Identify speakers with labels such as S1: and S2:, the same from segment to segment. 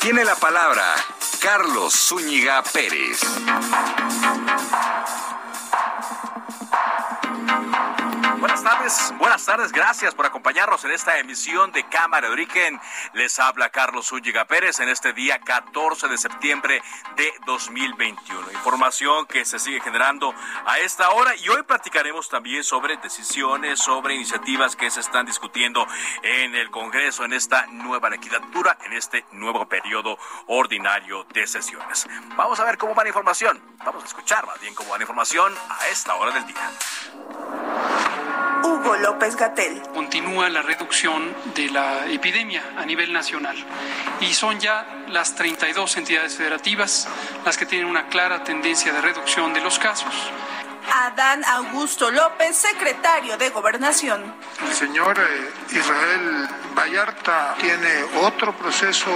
S1: tiene la palabra Carlos Zúñiga Pérez.
S2: Buenas tardes, buenas tardes, gracias por acompañarnos en esta emisión de Cámara de Origen. Les habla Carlos Zúñiga Pérez en este día 14 de septiembre de 2021. Información que se sigue generando a esta hora y hoy platicaremos también sobre decisiones, sobre iniciativas que se están discutiendo en el Congreso en esta nueva legislatura, en este nuevo periodo ordinario de sesiones. Vamos a ver cómo va la información, vamos a escuchar más bien cómo va la información a esta hora del día.
S3: Hugo López Gatel.
S4: Continúa la reducción de la epidemia a nivel nacional y son ya las 32 entidades federativas las que tienen una clara tendencia de reducción de los casos.
S3: Adán Augusto López, secretario de Gobernación.
S5: El señor eh, Israel Vallarta tiene otro proceso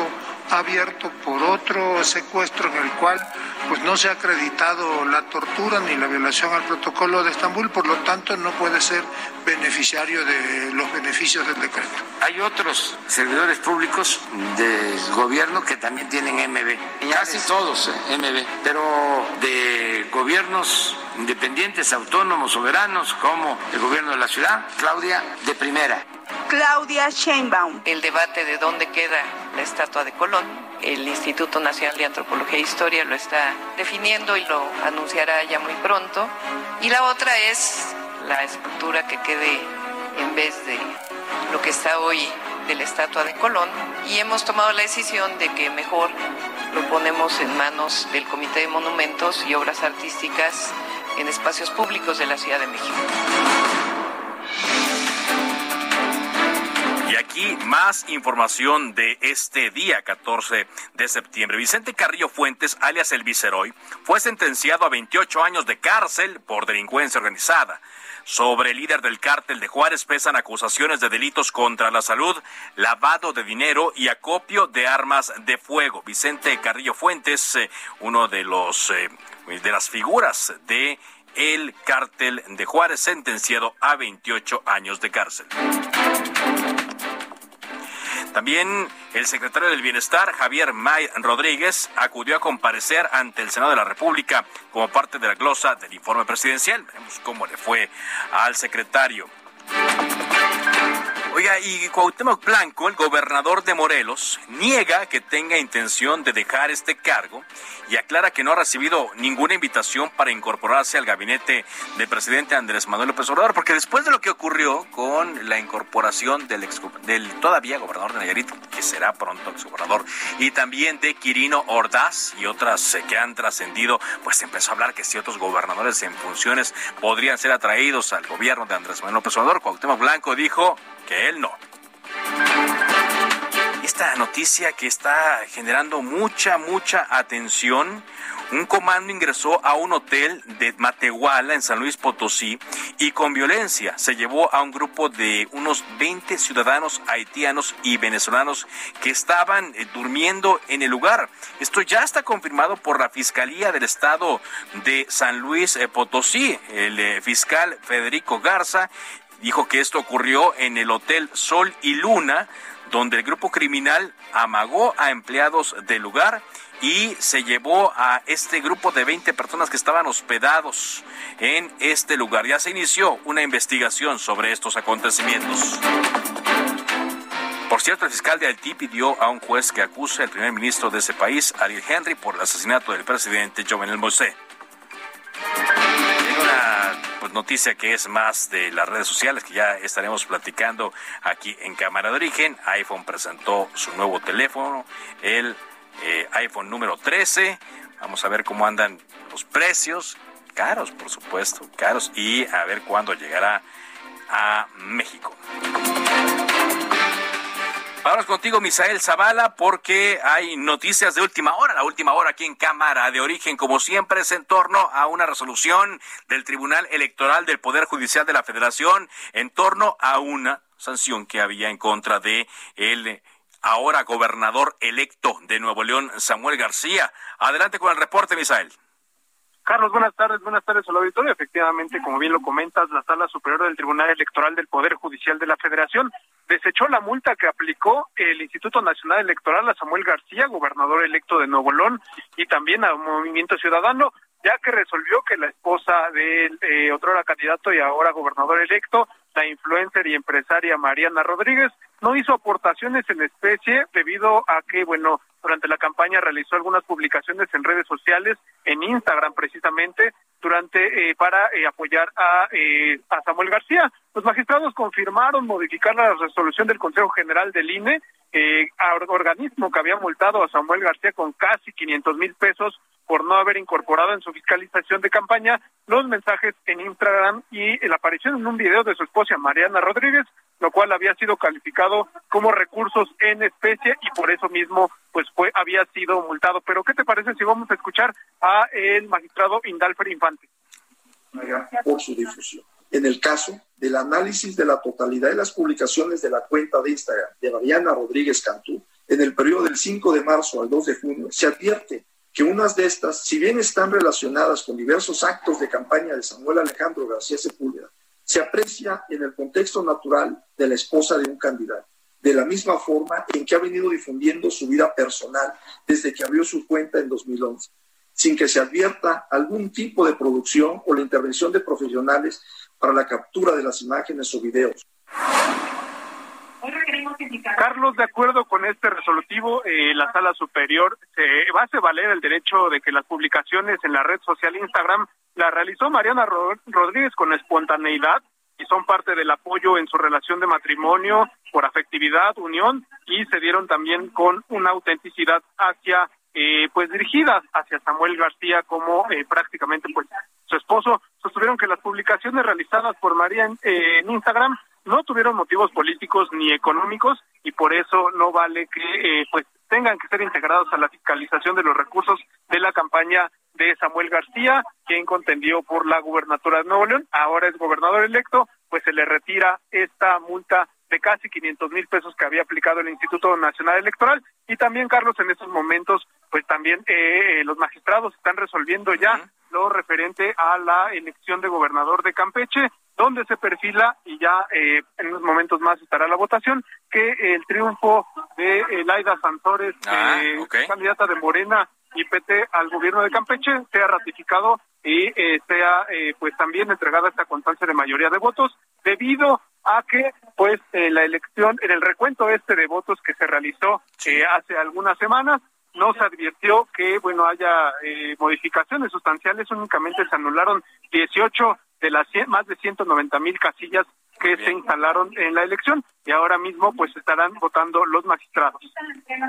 S5: abierto por otro secuestro en el cual pues no se ha acreditado la tortura ni la violación al protocolo de Estambul, por lo tanto no puede ser beneficiario de los beneficios del decreto.
S6: Hay otros servidores públicos del gobierno que también tienen MB, casi todos eh, MB, pero de gobiernos independientes, autónomos, soberanos, como el gobierno de la ciudad, Claudia, de primera.
S3: Claudia Sheinbaum.
S7: El debate de dónde queda la estatua de Colón. El Instituto Nacional de Antropología e Historia lo está definiendo y lo anunciará ya muy pronto. Y la otra es la escultura que quede en vez de lo que está hoy de la estatua de Colón. Y hemos tomado la decisión de que mejor lo ponemos en manos del Comité de Monumentos y Obras Artísticas en espacios públicos de la Ciudad de México.
S2: Aquí más información de este día 14 de septiembre. Vicente Carrillo Fuentes, alias El Viceroy, fue sentenciado a 28 años de cárcel por delincuencia organizada. Sobre el líder del cártel de Juárez pesan acusaciones de delitos contra la salud, lavado de dinero y acopio de armas de fuego. Vicente Carrillo Fuentes, eh, uno de los eh, de las figuras de el cártel de Juárez, sentenciado a 28 años de cárcel. También el secretario del Bienestar, Javier May Rodríguez, acudió a comparecer ante el Senado de la República como parte de la glosa del informe presidencial. Veremos cómo le fue al secretario. Oiga, y Cuauhtémoc Blanco, el gobernador de Morelos, niega que tenga intención de dejar este cargo y aclara que no ha recibido ninguna invitación para incorporarse al gabinete del presidente Andrés Manuel López Obrador, porque después de lo que ocurrió con la incorporación del, ex, todavía gobernador de Nayarit, que será pronto exgobernador, y también de Quirino Ordaz y otras eh, que han trascendido, pues empezó a hablar que si otros gobernadores en funciones podrían ser atraídos al gobierno de Andrés Manuel López Obrador. Cuauhtémoc Blanco dijo que él no. Esta noticia que está generando mucha, mucha atención. Un comando ingresó a un hotel de Matehuala en San Luis Potosí y con violencia se llevó a un grupo de unos 20 ciudadanos haitianos y venezolanos que estaban eh, durmiendo en el lugar. Esto ya está confirmado por la Fiscalía del Estado de San Luis eh, Potosí. El eh, fiscal Federico Garza dijo que esto ocurrió en el Hotel Sol y Luna, donde el grupo criminal amagó a empleados del lugar y se llevó a este grupo de 20 personas que estaban hospedados en este lugar. Ya se inició una investigación sobre estos acontecimientos. Por cierto, el fiscal de Haití pidió a un juez que acuse al primer ministro de ese país, Ariel Henry, por el asesinato del presidente Jovenel Moisés. Pues, noticia que es más de las redes sociales, que ya estaremos platicando aquí en Cámara de Origen. iPhone presentó su nuevo teléfono, el eh, iPhone número 13. Vamos a ver cómo andan los precios. Caros, por supuesto, caros. Y a ver cuándo llegará a México. Vamos contigo, Misael Zavala, porque hay noticias de última hora. La última hora aquí en Cámara de Origen, como siempre, es en torno a una resolución del Tribunal Electoral del Poder Judicial de la Federación en torno a una sanción que había en contra de el ahora gobernador electo de Nuevo León, Samuel García. Adelante con el reporte, Misael.
S8: Carlos, buenas tardes, buenas tardes al auditorio. Efectivamente, como bien lo comentas, la Sala Superior del Tribunal Electoral del Poder Judicial de la Federación desechó la multa que aplicó el Instituto Nacional Electoral a Samuel García, gobernador electo de Nuevo León, y también a Movimiento Ciudadano, ya que resolvió que la esposa del eh, otro candidato y ahora gobernador electo, la influencer y empresaria Mariana Rodríguez, no hizo aportaciones en especie debido a que, bueno, durante la campaña realizó algunas publicaciones en redes sociales, en Instagram precisamente, durante eh, para eh, apoyar a, eh, a Samuel García. Los magistrados confirmaron modificar la resolución del Consejo General del INE, eh, organismo que había multado a Samuel García con casi 500 mil pesos por no haber incorporado en su fiscalización de campaña los mensajes en Instagram y la aparición en un video de su esposa Mariana Rodríguez, lo cual había sido calificado como recursos en especie y por eso mismo pues fue había sido multado. Pero ¿qué te parece si vamos a escuchar a el magistrado Indalfer Infante?
S9: Por su difusión. En el caso del análisis de la totalidad de las publicaciones de la cuenta de Instagram de Mariana Rodríguez Cantú, en el periodo del 5 de marzo al 2 de junio, se advierte que unas de estas, si bien están relacionadas con diversos actos de campaña de Samuel Alejandro García Sepúlveda, se aprecia en el contexto natural de la esposa de un candidato, de la misma forma en que ha venido difundiendo su vida personal desde que abrió su cuenta en 2011, sin que se advierta algún tipo de producción o la intervención de profesionales para la captura de las imágenes o videos.
S8: Carlos, de acuerdo con este resolutivo, eh, la sala superior se va a valer el derecho de que las publicaciones en la red social Instagram la realizó Mariana Rodríguez con espontaneidad y son parte del apoyo en su relación de matrimonio por afectividad, unión y se dieron también con una autenticidad hacia eh, pues dirigidas hacia Samuel García como eh, prácticamente pues su esposo. Sostuvieron que las publicaciones realizadas por María en Instagram no tuvieron motivos políticos ni económicos y por eso no vale que eh, pues tengan que ser integrados a la fiscalización de los recursos de la campaña de Samuel García, quien contendió por la gubernatura de Nuevo León, ahora es gobernador electo, pues se le retira esta multa de casi 500 mil pesos que había aplicado el Instituto Nacional Electoral. Y también Carlos en estos momentos pues también eh, los magistrados están resolviendo ya lo referente a la elección de gobernador de Campeche donde se perfila, y ya eh, en unos momentos más estará la votación, que el triunfo de eh, Laida Santores, ah, eh, candidata de Morena y PT al gobierno de Campeche, sea ratificado y sea pues también entregada esta constancia de mayoría de votos, debido a que pues la elección, en el recuento este de votos que se realizó hace algunas semanas, no se advirtió que bueno haya modificaciones sustanciales, únicamente se anularon 18 de las más de 190 mil casillas que se instalaron en la elección y ahora mismo pues estarán votando los magistrados.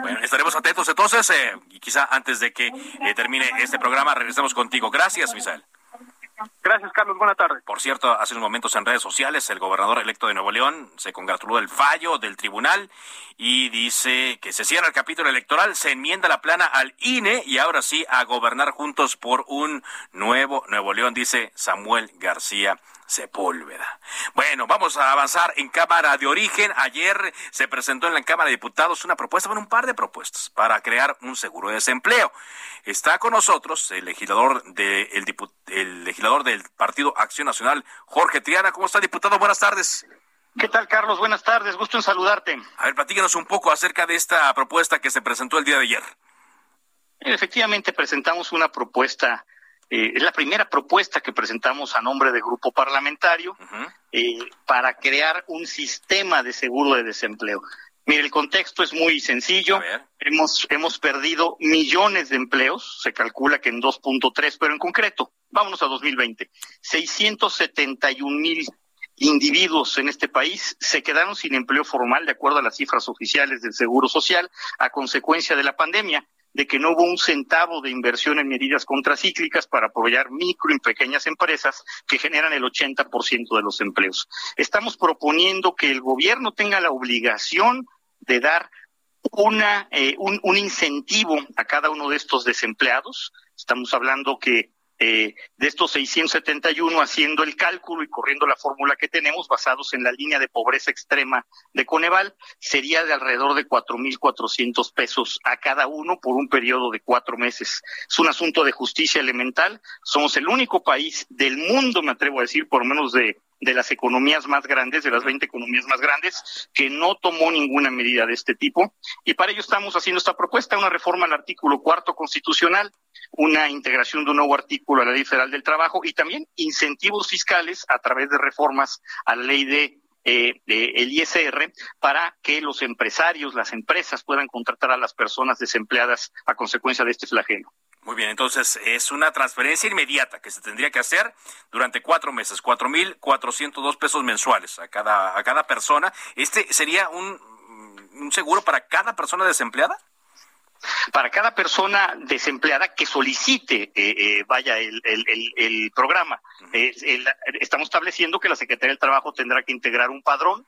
S2: Bueno, estaremos atentos entonces eh, y quizá antes de que eh, termine este programa regresemos contigo. Gracias, Misael.
S8: Gracias, Carlos. Buenas tardes.
S2: Por cierto, hace unos momentos en redes sociales, el gobernador electo de Nuevo León se congratuló del fallo del tribunal y dice que se cierra el capítulo electoral, se enmienda la plana al INE y ahora sí a gobernar juntos por un nuevo Nuevo León, dice Samuel García Sepúlveda. Bueno, vamos a avanzar en Cámara de Origen. Ayer se presentó en la Cámara de Diputados una propuesta, bueno, un par de propuestas para crear un seguro de desempleo. Está con nosotros el legislador, de, el, legislador del Partido Acción Nacional, Jorge Triana. ¿Cómo está, diputado? Buenas tardes.
S10: ¿Qué tal, Carlos? Buenas tardes. Gusto en saludarte.
S2: A ver, platícanos un poco acerca de esta propuesta que se presentó el día de ayer.
S10: Efectivamente, presentamos una propuesta eh, es la primera propuesta que presentamos a nombre de grupo parlamentario eh, para crear un sistema de seguro de desempleo. Mire, el contexto es muy sencillo. Hemos, hemos perdido millones de empleos, se calcula que en 2.3, pero en concreto, vámonos a 2020, 671 mil individuos en este país se quedaron sin empleo formal, de acuerdo a las cifras oficiales del Seguro Social, a consecuencia de la pandemia de que no hubo un centavo de inversión en medidas contracíclicas para apoyar micro y pequeñas empresas que generan el 80% de los empleos. Estamos proponiendo que el gobierno tenga la obligación de dar una, eh, un, un incentivo a cada uno de estos desempleados. Estamos hablando que eh, de estos 671 haciendo el cálculo y corriendo la fórmula que tenemos basados en la línea de pobreza extrema de Coneval, sería de alrededor de 4.400 pesos a cada uno por un periodo de cuatro meses. Es un asunto de justicia elemental. Somos el único país del mundo, me atrevo a decir, por menos de de las economías más grandes, de las 20 economías más grandes, que no tomó ninguna medida de este tipo. Y para ello estamos haciendo esta propuesta, una reforma al artículo cuarto constitucional, una integración de un nuevo artículo a la Ley Federal del Trabajo y también incentivos fiscales a través de reformas a la ley de eh, el ISR para que los empresarios, las empresas puedan contratar a las personas desempleadas a consecuencia de este flagelo.
S2: Muy bien, entonces es una transferencia inmediata que se tendría que hacer durante cuatro meses, cuatro mil cuatrocientos dos pesos mensuales a cada, a cada persona. ¿Este sería un, un seguro para cada persona desempleada?
S10: para cada persona desempleada que solicite, eh, eh, vaya, el, el, el, programa. estamos estableciendo que la Secretaría del Trabajo tendrá que integrar un padrón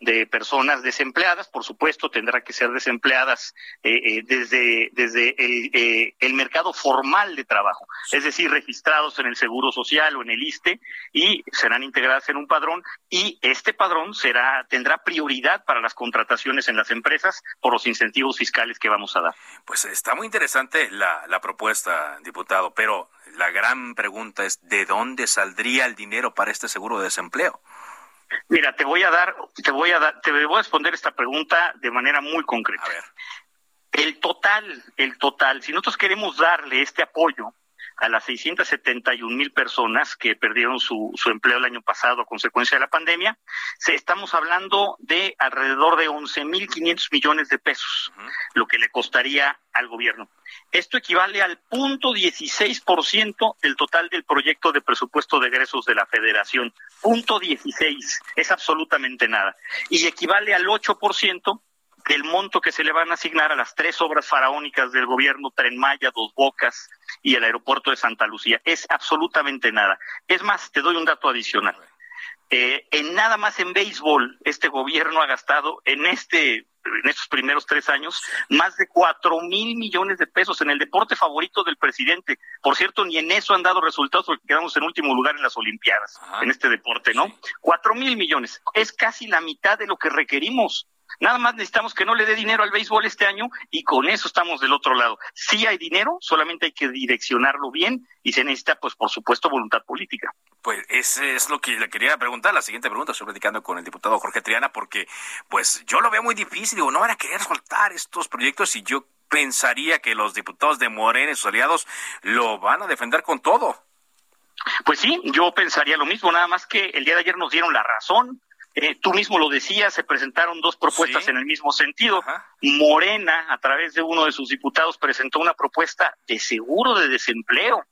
S10: de personas desempleadas, por supuesto, tendrá que ser desempleadas eh, eh, desde, desde el, eh, el, mercado formal de trabajo, es decir, registrados en el Seguro Social o en el ISTE y serán integradas en un padrón y este padrón será tendrá prioridad para las contrataciones en las empresas por los incentivos fiscales que vamos a dar.
S2: Pues está muy interesante la, la propuesta, diputado, pero la gran pregunta es ¿de dónde saldría el dinero para este seguro de desempleo?
S10: Mira, te voy a dar, te voy a dar, te voy a responder esta pregunta de manera muy concreta. A ver. El total, el total, si nosotros queremos darle este apoyo a las 671 mil personas que perdieron su, su, empleo el año pasado a consecuencia de la pandemia, se, estamos hablando de alrededor de 11 mil 500 millones de pesos, lo que le costaría al gobierno. Esto equivale al punto 16% del total del proyecto de presupuesto de egresos de la Federación. Punto 16, es absolutamente nada. Y equivale al 8% del monto que se le van a asignar a las tres obras faraónicas del gobierno, Tren Maya, Dos Bocas y el aeropuerto de Santa Lucía. Es absolutamente nada. Es más, te doy un dato adicional. Eh, en nada más en béisbol, este gobierno ha gastado en este en estos primeros tres años más de cuatro mil millones de pesos en el deporte favorito del presidente. Por cierto, ni en eso han dado resultados porque quedamos en último lugar en las Olimpiadas, en este deporte, ¿no? Cuatro mil millones. Es casi la mitad de lo que requerimos. Nada más necesitamos que no le dé dinero al béisbol este año y con eso estamos del otro lado. Sí hay dinero, solamente hay que direccionarlo bien y se necesita, pues, por supuesto, voluntad política.
S2: Pues ese es lo que le quería preguntar. La siguiente pregunta, estoy platicando con el diputado Jorge Triana, porque, pues, yo lo veo muy difícil. Digo, no van a querer soltar estos proyectos y yo pensaría que los diputados de Morena y sus aliados lo van a defender con todo.
S10: Pues sí, yo pensaría lo mismo, nada más que el día de ayer nos dieron la razón. Eh, tú mismo lo decías, se presentaron dos propuestas en el mismo sentido. Morena, a través de uno de sus diputados, presentó una propuesta de seguro de desempleo.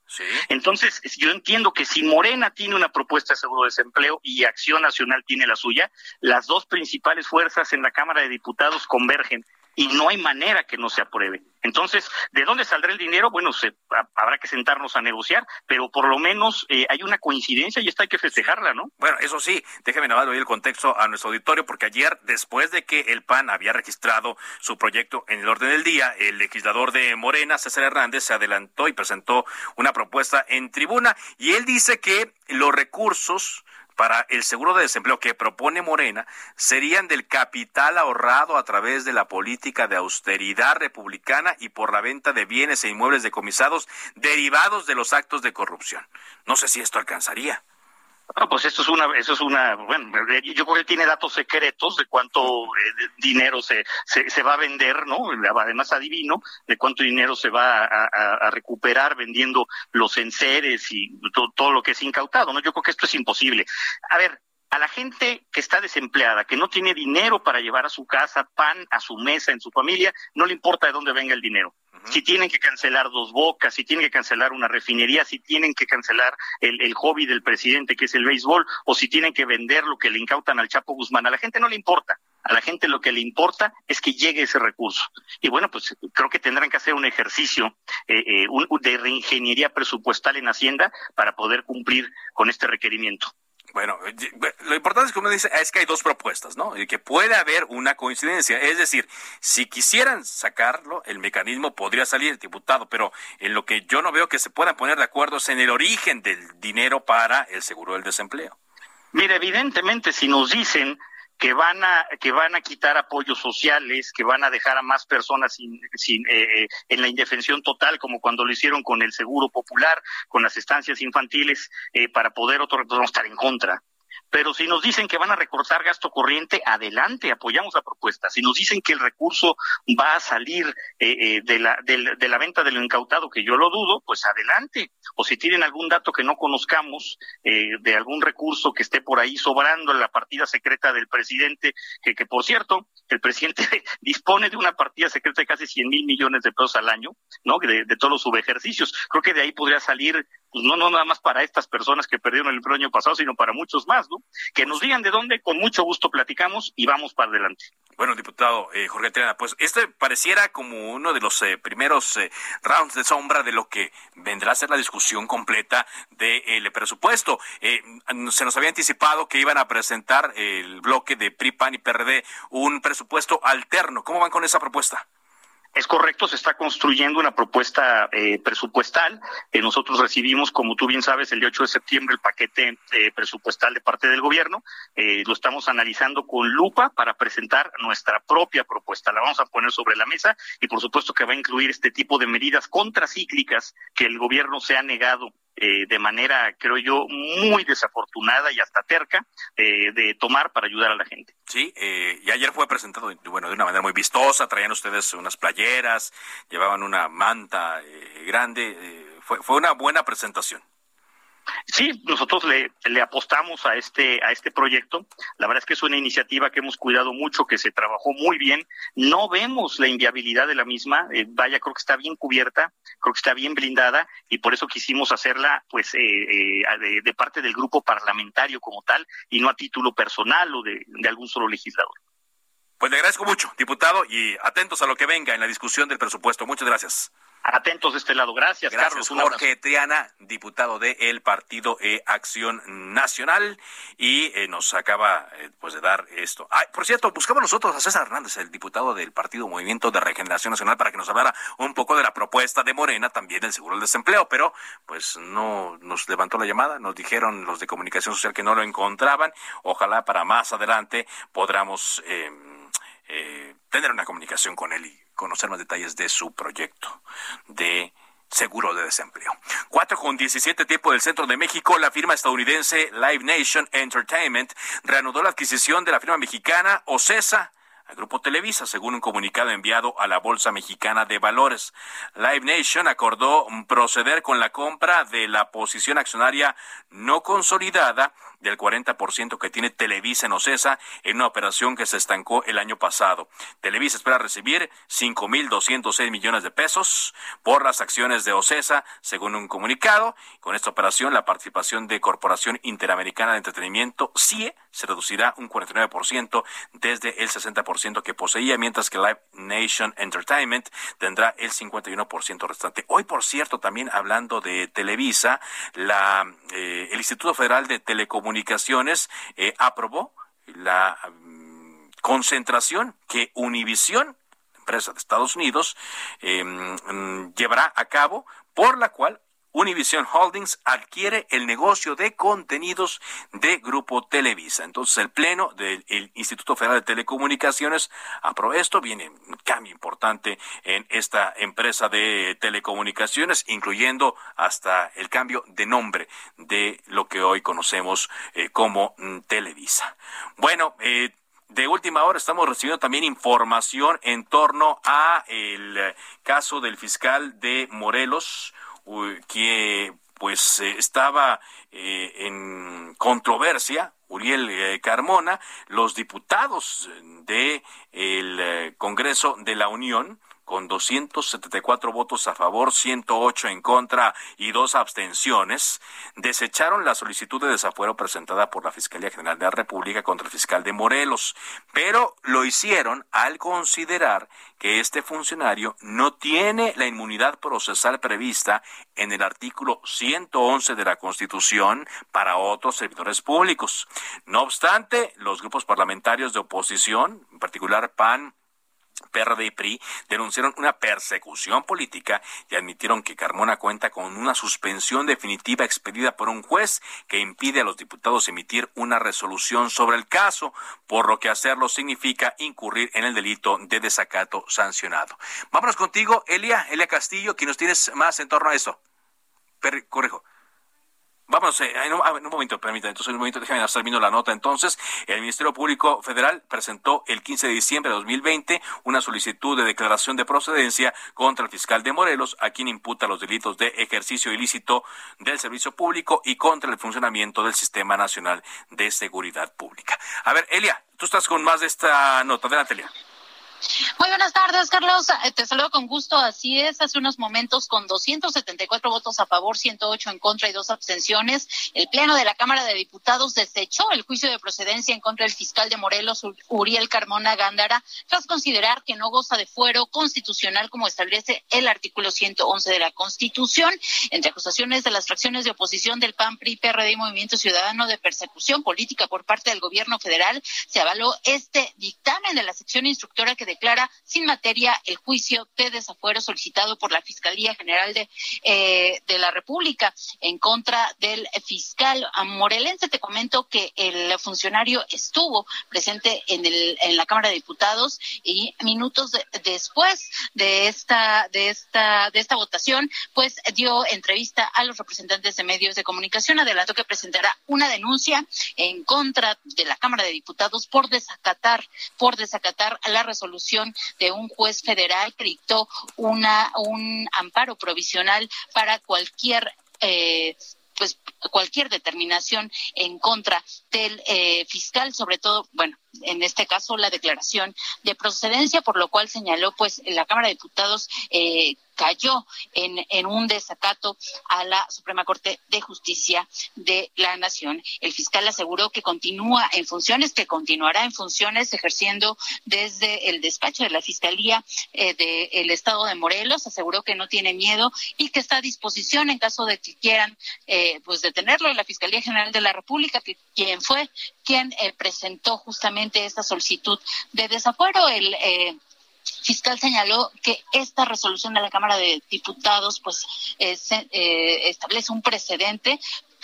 S10: Entonces, yo entiendo que si Morena tiene una propuesta de seguro de desempleo y Acción Nacional tiene la suya, las dos principales fuerzas en la Cámara de Diputados convergen y no hay manera que no se apruebe. Entonces, ¿de dónde saldrá el dinero? Bueno, se, habrá que sentarnos a negociar, pero por lo menos eh, hay una coincidencia y esta hay que festejarla, ¿no?
S2: Bueno, eso sí, déjeme nada oír el contexto a nuestro auditorio, porque ayer, después de que el PAN había registrado su proyecto en el orden del día, el legislador de Morena, César Hernández, se adelantó y presentó una propuesta en tribuna, y él dice que los recursos para el seguro de desempleo que propone Morena serían del capital ahorrado a través de la política de austeridad republicana y por la venta de bienes e inmuebles decomisados derivados de los actos de corrupción. No sé si esto alcanzaría.
S10: No, pues esto es una, eso es una, bueno, yo creo que tiene datos secretos de cuánto eh, dinero se, se, va a vender, ¿no? Además adivino de cuánto dinero se va a, recuperar vendiendo los enseres y todo, todo, lo que es incautado, ¿no? Yo creo que esto es imposible. A ver, a la gente que está desempleada, que no tiene dinero para llevar a su casa pan a su mesa en su familia, no le importa de dónde venga el dinero. Si tienen que cancelar dos bocas, si tienen que cancelar una refinería, si tienen que cancelar el, el hobby del presidente que es el béisbol, o si tienen que vender lo que le incautan al Chapo Guzmán, a la gente no le importa. A la gente lo que le importa es que llegue ese recurso. Y bueno, pues creo que tendrán que hacer un ejercicio eh, eh, un- de reingeniería presupuestal en Hacienda para poder cumplir con este requerimiento.
S2: Bueno, lo importante es que uno dice es que hay dos propuestas, ¿no? Y que puede haber una coincidencia. Es decir, si quisieran sacarlo, el mecanismo podría salir, diputado, pero en lo que yo no veo que se puedan poner de acuerdo es en el origen del dinero para el seguro del desempleo.
S10: Mira, evidentemente, si nos dicen que van a que van a quitar apoyos sociales, que van a dejar a más personas sin, sin, eh, eh, en la indefensión total, como cuando lo hicieron con el seguro popular, con las estancias infantiles, eh, para poder vamos a estar en contra. Pero si nos dicen que van a recortar gasto corriente, adelante, apoyamos la propuesta. Si nos dicen que el recurso va a salir eh, eh, de, la, de la venta de lo incautado, que yo lo dudo, pues adelante. O si tienen algún dato que no conozcamos eh, de algún recurso que esté por ahí sobrando en la partida secreta del presidente, que, que por cierto, el presidente dispone de una partida secreta de casi 100 mil millones de pesos al año, ¿no? De, de todos los subejercicios. Creo que de ahí podría salir, pues no, no nada más para estas personas que perdieron el año pasado, sino para muchos más, ¿no? Que nos digan de dónde, con mucho gusto platicamos y vamos para adelante.
S2: Bueno, diputado eh, Jorge Triana, pues este pareciera como uno de los eh, primeros eh, rounds de sombra de lo que vendrá a ser la discusión completa del presupuesto. Se nos había anticipado que iban a presentar el bloque de PRI, PAN y PRD un presupuesto alterno. ¿Cómo van con esa propuesta?
S10: Es correcto, se está construyendo una propuesta eh, presupuestal. Eh, nosotros recibimos, como tú bien sabes, el día 8 de septiembre el paquete eh, presupuestal de parte del gobierno. Eh, lo estamos analizando con lupa para presentar nuestra propia propuesta. La vamos a poner sobre la mesa y por supuesto que va a incluir este tipo de medidas contracíclicas que el gobierno se ha negado eh, de manera, creo yo, muy desafortunada y hasta terca eh, de tomar para ayudar a la gente.
S2: Sí, eh, y ayer fue presentado, bueno, de una manera muy vistosa. Traían ustedes unas playeras, llevaban una manta eh, grande. eh, fue, fue una buena presentación.
S10: Sí, nosotros le, le apostamos a este a este proyecto. La verdad es que es una iniciativa que hemos cuidado mucho, que se trabajó muy bien. No vemos la inviabilidad de la misma. eh, vaya, creo que está bien cubierta, creo que está bien blindada y por eso quisimos hacerla, pues, eh, eh, de, de parte del grupo parlamentario como tal y no a título personal o de, de algún solo legislador.
S2: Pues le agradezco mucho, diputado, y atentos a lo que venga en la discusión del presupuesto. Muchas gracias.
S10: Atentos de este lado. Gracias,
S2: Gracias,
S10: Carlos. Un abrazo.
S2: Jorge Triana, diputado del Partido eh, Acción Nacional, y eh, nos acaba eh, pues de dar esto. Ay, por cierto, buscamos nosotros a César Hernández, el diputado del Partido Movimiento de Regeneración Nacional, para que nos hablara un poco de la propuesta de Morena, también del seguro del desempleo, pero pues no nos levantó la llamada, nos dijeron los de comunicación social que no lo encontraban. Ojalá para más adelante podamos eh, eh, tener una comunicación con él y conocer más detalles de su proyecto de seguro de desempleo. 4 con 17 tiempo del centro de México, la firma estadounidense Live Nation Entertainment reanudó la adquisición de la firma mexicana Ocesa al Grupo Televisa, según un comunicado enviado a la Bolsa Mexicana de Valores. Live Nation acordó proceder con la compra de la posición accionaria no consolidada del 40% que tiene Televisa en Ocesa en una operación que se estancó el año pasado. Televisa espera recibir 5.206 millones de pesos por las acciones de Ocesa, según un comunicado. Con esta operación, la participación de Corporación Interamericana de Entretenimiento, CIE, se reducirá un 49% desde el 60% que poseía, mientras que Live Nation Entertainment tendrá el 51% restante. Hoy, por cierto, también hablando de Televisa, la, eh, el Instituto Federal de Telecomunicaciones eh, aprobó la mm, concentración que Univisión, empresa de Estados Unidos, eh, mm, llevará a cabo, por la cual Univision Holdings adquiere el negocio de contenidos de Grupo Televisa. Entonces, el Pleno del el Instituto Federal de Telecomunicaciones aprobó esto. Viene un cambio importante en esta empresa de telecomunicaciones, incluyendo hasta el cambio de nombre de lo que hoy conocemos eh, como mm, Televisa. Bueno, eh, de última hora estamos recibiendo también información en torno a el eh, caso del fiscal de Morelos, que pues estaba en controversia Uriel Carmona, los diputados de el Congreso de la Unión con 274 votos a favor, 108 en contra y dos abstenciones, desecharon la solicitud de desafuero presentada por la Fiscalía General de la República contra el fiscal de Morelos, pero lo hicieron al considerar que este funcionario no tiene la inmunidad procesal prevista en el artículo 111 de la Constitución para otros servidores públicos. No obstante, los grupos parlamentarios de oposición, en particular PAN, PRD y PRI denunciaron una persecución política y admitieron que Carmona cuenta con una suspensión definitiva expedida por un juez que impide a los diputados emitir una resolución sobre el caso, por lo que hacerlo significa incurrir en el delito de desacato sancionado. Vámonos contigo, Elia, Elia Castillo, quien nos tienes más en torno a eso. correjo. Vamos, eh, en, un, en, un, momento, permítanme, entonces en un momento déjame estar viendo la nota. Entonces, el Ministerio Público Federal presentó el 15 de diciembre de 2020 una solicitud de declaración de procedencia contra el fiscal de Morelos, a quien imputa los delitos de ejercicio ilícito del servicio público y contra el funcionamiento del Sistema Nacional de Seguridad Pública. A ver, Elia, tú estás con más de esta nota. Adelante, Elia.
S11: Muy buenas tardes, Carlos. Eh, te saludo con gusto. Así es, hace unos momentos con 274 votos a favor, 108 en contra y dos abstenciones, el Pleno de la Cámara de Diputados desechó el juicio de procedencia en contra del fiscal de Morelos, Uriel Carmona Gándara, tras considerar que no goza de fuero constitucional como establece el artículo 111 de la Constitución. Entre acusaciones de las fracciones de oposición del PAN, PRI, PRD y Movimiento Ciudadano de persecución política por parte del gobierno federal, se avaló este dictamen de la sección instructora que declara sin materia el juicio de desafuero solicitado por la Fiscalía General de, eh, de la República en contra del fiscal morelense. Te comento que el funcionario estuvo presente en, el, en la Cámara de Diputados y minutos después de esta, de esta, de esta votación, pues dio entrevista a los representantes de medios de comunicación. Adelantó que presentará una denuncia en contra de la Cámara de Diputados por desacatar, por desacatar la resolución de un juez federal que dictó una, un amparo provisional para cualquier eh, pues cualquier determinación en contra del eh, fiscal, sobre todo, bueno, en este caso la declaración de procedencia, por lo cual señaló, pues, la Cámara de Diputados eh, cayó en, en un desacato a la Suprema Corte de Justicia de la Nación. El fiscal aseguró que continúa en funciones, que continuará en funciones ejerciendo desde el despacho de la Fiscalía eh, del Estado de Morelos. Aseguró que no tiene miedo y que está a disposición en caso de que quieran eh, pues detenerlo. La Fiscalía General de la República, quien fue quien eh, presentó justamente esta solicitud de desafuero, el eh, fiscal señaló que esta resolución de la Cámara de Diputados pues eh, establece un precedente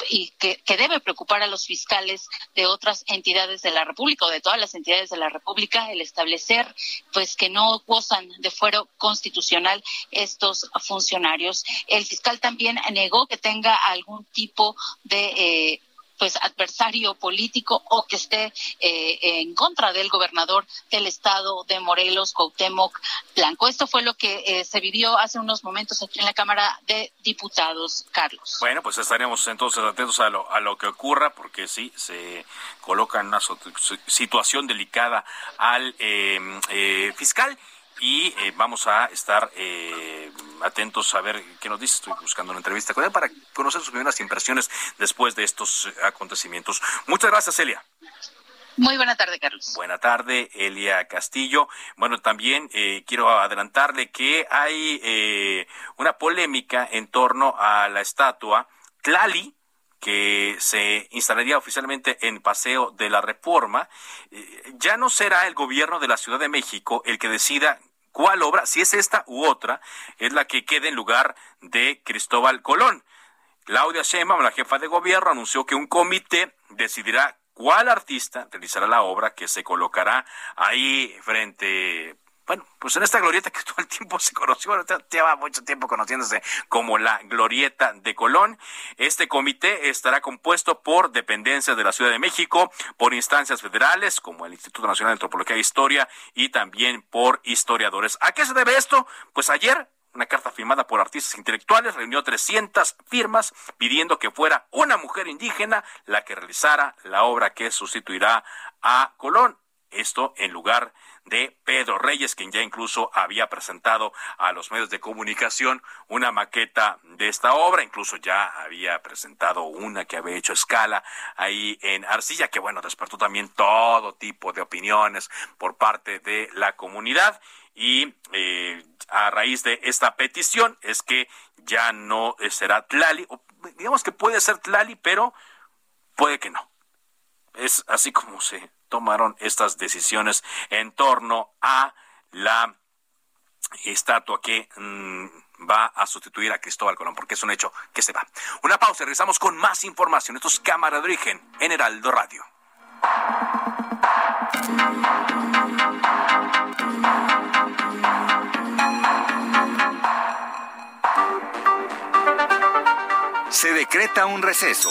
S11: y que, que, debe preocupar a los fiscales de otras entidades de la República o de todas las entidades de la República el establecer pues que no gozan de fuero constitucional estos funcionarios. El fiscal también negó que tenga algún tipo de eh, pues adversario político o que esté eh, en contra del gobernador del estado de Morelos, Cuauhtémoc Blanco. Esto fue lo que eh, se vivió hace unos momentos aquí en la Cámara de Diputados, Carlos.
S2: Bueno, pues estaremos entonces atentos a lo, a lo que ocurra, porque sí, se coloca en una situación delicada al em, eh, fiscal y eh, vamos a estar eh, atentos a ver qué nos dice. Estoy buscando una entrevista con él para conocer sus primeras impresiones después de estos acontecimientos. Muchas gracias, Elia.
S11: Muy buena tarde, Carlos.
S2: Buena tarde, Elia Castillo. Bueno, también eh, quiero adelantarle que hay una polémica en torno a la estatua Tlali, que se instalaría oficialmente en Paseo de la Reforma, ya no será el gobierno de la Ciudad de México el que decida cuál obra, si es esta u otra, es la que quede en lugar de Cristóbal Colón. Claudia Sheinbaum, la jefa de gobierno, anunció que un comité decidirá cuál artista realizará la obra que se colocará ahí frente bueno, pues en esta glorieta que todo el tiempo se conoció, lleva mucho tiempo conociéndose como la glorieta de Colón. Este comité estará compuesto por dependencias de la Ciudad de México, por instancias federales como el Instituto Nacional de Antropología e Historia y también por historiadores. ¿A qué se debe esto? Pues ayer una carta firmada por artistas intelectuales, reunió 300 firmas pidiendo que fuera una mujer indígena la que realizara la obra que sustituirá a Colón. Esto en lugar de Pedro Reyes, quien ya incluso había presentado a los medios de comunicación una maqueta de esta obra, incluso ya había presentado una que había hecho escala ahí en Arcilla, que bueno, despertó también todo tipo de opiniones por parte de la comunidad y eh, a raíz de esta petición es que ya no será Tlali, digamos que puede ser Tlali, pero puede que no. Es así como se tomaron estas decisiones en torno a la estatua que mm, va a sustituir a Cristóbal Colón, porque es un hecho que se va. Una pausa, regresamos con más información. Esto es Cámara de Origen en Heraldo Radio.
S1: Se decreta un receso.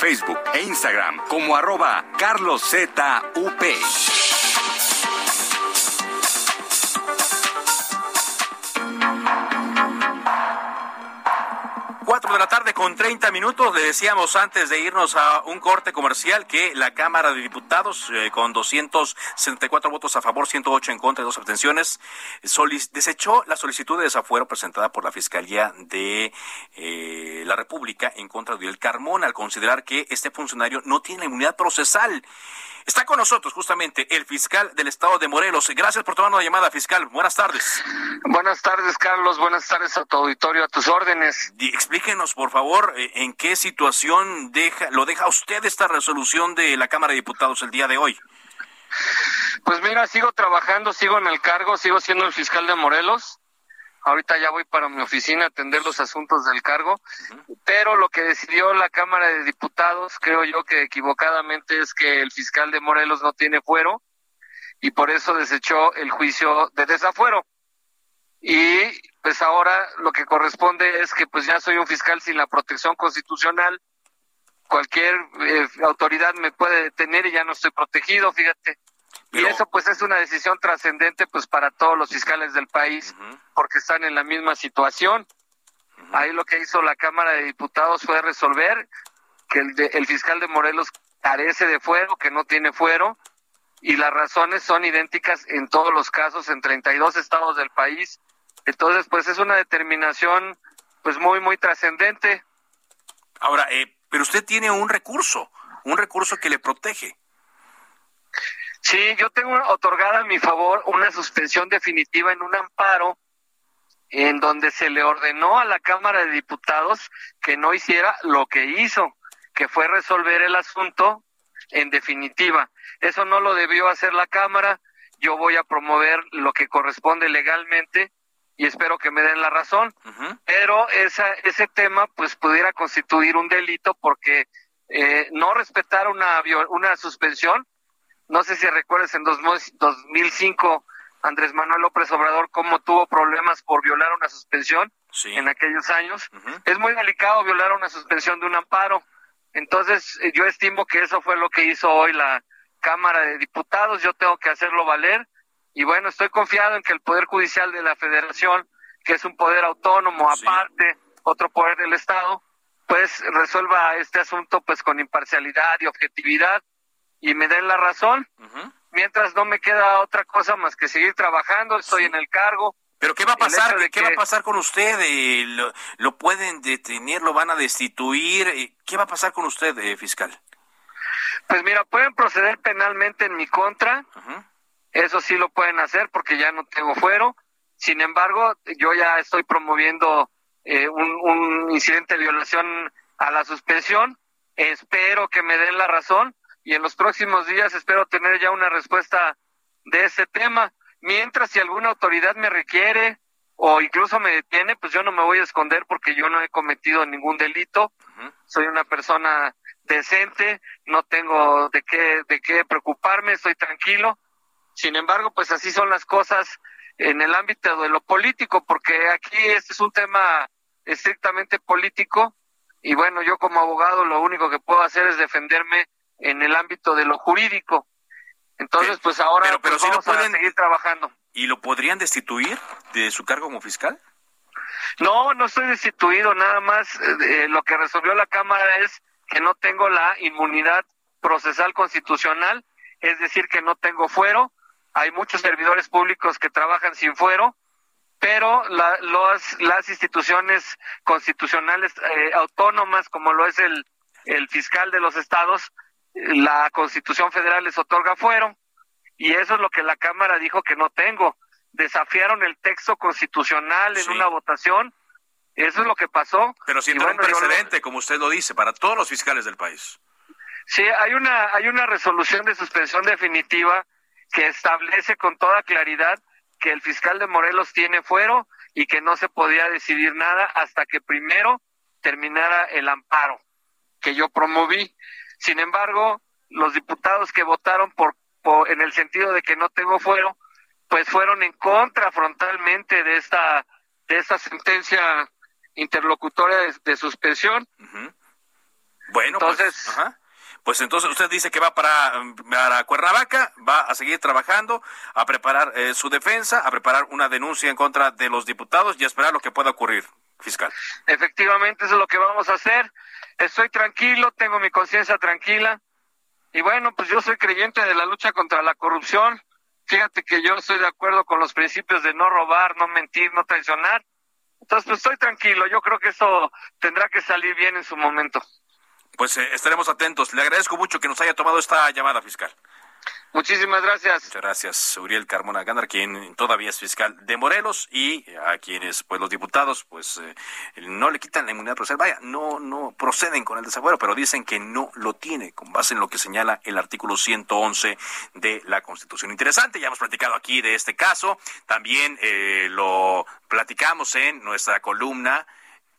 S1: Facebook e Instagram como arroba carloszup.
S2: 30 minutos. Le decíamos antes de irnos a un corte comercial que la Cámara de Diputados, eh, con 264 votos a favor, 108 en contra y dos abstenciones, desechó la solicitud de desafuero presentada por la Fiscalía de eh, la República en contra de El Carmón al considerar que este funcionario no tiene inmunidad procesal. Está con nosotros justamente el fiscal del estado de Morelos. Gracias por tomar la llamada, fiscal. Buenas tardes.
S12: Buenas tardes, Carlos. Buenas tardes a tu auditorio, a tus órdenes.
S2: explíquenos, por favor, eh, en qué situación deja, lo deja usted esta resolución de la Cámara de Diputados el día de hoy.
S12: Pues mira, sigo trabajando, sigo en el cargo, sigo siendo el fiscal de Morelos. Ahorita ya voy para mi oficina a atender los asuntos del cargo, pero lo que decidió la Cámara de Diputados, creo yo que equivocadamente es que el fiscal de Morelos no tiene fuero y por eso desechó el juicio de desafuero. Y pues ahora lo que corresponde es que pues ya soy un fiscal sin la protección constitucional, cualquier eh, autoridad me puede detener y ya no estoy protegido, fíjate. Y eso pues es una decisión trascendente pues para todos los fiscales del país porque están en la misma situación. Ahí lo que hizo la Cámara de Diputados fue resolver que el, el fiscal de Morelos carece de fuero, que no tiene fuero, y las razones son idénticas en todos los casos en 32 estados del país. Entonces, pues es una determinación pues muy, muy trascendente.
S2: Ahora, eh, pero usted tiene un recurso, un recurso que le protege.
S12: Sí, yo tengo otorgada a mi favor una suspensión definitiva en un amparo en donde se le ordenó a la Cámara de Diputados que no hiciera lo que hizo, que fue resolver el asunto en definitiva. Eso no lo debió hacer la Cámara. Yo voy a promover lo que corresponde legalmente y espero que me den la razón. Pero esa, ese tema pues pudiera constituir un delito porque eh, no respetar una, una suspensión no sé si recuerdas en 2005 Andrés Manuel López Obrador cómo tuvo problemas por violar una suspensión en aquellos años. Es muy delicado violar una suspensión de un amparo. Entonces, eh, yo estimo que eso fue lo que hizo hoy la Cámara de Diputados. Yo tengo que hacerlo valer. Y bueno, estoy confiado en que el Poder Judicial de la Federación, que es un poder autónomo aparte, otro poder del Estado, pues resuelva este asunto pues con imparcialidad y objetividad y me den la razón. Mientras no me queda otra cosa más que seguir trabajando, estoy en el cargo.
S2: Pero ¿qué va a pasar? ¿Qué va a pasar con usted? Eh, lo, pueden detener? ¿Lo van a destituir? Eh, ¿Qué va a pasar con usted, eh, fiscal?
S12: Pues mira, pueden proceder penalmente en mi contra. Eso sí lo pueden hacer porque ya no tengo fuero. Sin embargo, yo ya estoy promoviendo un, un incidente de violación a la suspensión. Espero que me den la razón y en los próximos días espero tener ya una respuesta de ese tema. Mientras si alguna autoridad me requiere o incluso me detiene, pues yo no me voy a esconder porque yo no he cometido ningún delito. Soy una persona decente, no tengo de qué de qué preocuparme, estoy tranquilo. Sin embargo, pues así son las cosas en el ámbito de lo político, porque aquí este es un tema estrictamente político y bueno, yo como abogado lo único que puedo hacer es defenderme en el ámbito de lo jurídico. Entonces, pues ahora
S2: pero, pero
S12: pues, vamos
S2: no pueden,
S12: a seguir trabajando.
S2: ¿Y lo podrían destituir de su cargo como fiscal?
S12: No, no estoy destituido, nada más eh, lo que resolvió la Cámara es que no tengo la inmunidad procesal constitucional, es decir, que no tengo fuero. Hay muchos servidores públicos que trabajan sin fuero, pero la, las instituciones constitucionales eh, autónomas, como lo es el, el fiscal de los estados, la Constitución Federal les otorga fuero y eso es lo que la Cámara dijo que no tengo. Desafiaron el texto constitucional en una votación. Eso es lo que pasó.
S2: Pero sin un precedente, como usted lo dice, para todos los fiscales del país.
S12: Sí, hay una, hay una resolución de suspensión definitiva que establece con toda claridad que el fiscal de Morelos tiene fuero y que no se podía decidir nada hasta que primero terminara el amparo que yo promoví. Sin embargo, los diputados que votaron por, en el sentido de que no tengo fuero, pues fueron en contra frontalmente de esta de esta sentencia interlocutoria de, suspensión.
S2: Bueno, pues, entonces, pues, entonces usted dice que va para, para Cuernavaca, va a seguir trabajando, a preparar eh, su defensa, a preparar una denuncia en contra de los diputados y a esperar lo que pueda ocurrir, fiscal.
S12: Efectivamente, eso es lo que vamos a hacer estoy tranquilo, tengo mi conciencia tranquila. Y bueno, pues yo soy creyente de la lucha contra la corrupción. Fíjate que yo estoy de acuerdo con los principios de no robar, no mentir, no traicionar. Entonces, pues estoy tranquilo. Yo creo que eso tendrá que salir bien en su momento.
S2: Pues eh, estaremos atentos. Le agradezco mucho que nos haya tomado esta llamada, fiscal.
S12: Muchísimas gracias.
S2: Muchas gracias, Uriel Carmona Ganar, quien todavía es fiscal de Morelos y a quienes, pues los diputados, pues eh, no le quitan la inmunidad procesal. Vaya, no, no proceden con el desafuero, pero dicen que no lo tiene, con base en lo que señala el artículo 111 de la Constitución. Interesante, ya hemos platicado aquí de este caso. También eh, lo platicamos en nuestra columna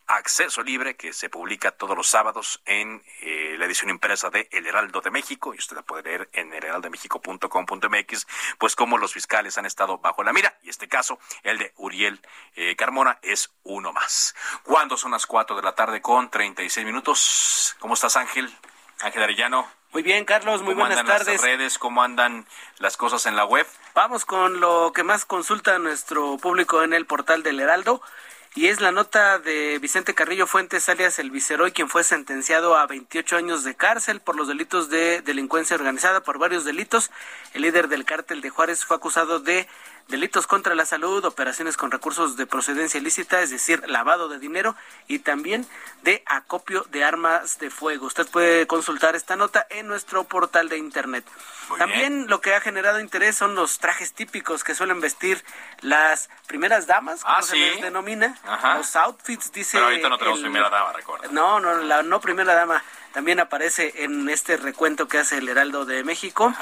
S2: Acceso Libre, que se publica todos los sábados en eh, la edición impresa de El Heraldo de México, y usted la puede leer en elheraldomexico.com.mx, pues como los fiscales han estado bajo la mira, y este caso, el de Uriel eh, Carmona, es uno más. ¿Cuándo son las cuatro de la tarde con 36 minutos? ¿Cómo estás, Ángel? Ángel Arellano.
S13: Muy bien, Carlos, muy
S2: buenas
S13: tardes.
S2: Las redes, ¿Cómo andan las cosas en la web?
S13: Vamos con lo que más consulta nuestro público en el portal del Heraldo y es la nota de Vicente Carrillo Fuentes, alias el Viceroy, quien fue sentenciado a 28 años de cárcel por los delitos de delincuencia organizada, por varios delitos. El líder del cártel de Juárez fue acusado de delitos contra la salud, operaciones con recursos de procedencia ilícita, es decir, lavado de dinero y también de acopio de armas de fuego. Usted puede consultar esta nota en nuestro portal de internet. también lo que ha generado interés son los trajes típicos que suelen vestir las primeras damas, como ah, se les denomina. Los outfits, dice.
S2: Pero ahorita no tenemos primera dama, recuerda.
S13: No, no, la no primera dama también aparece en este recuento que hace el Heraldo de México.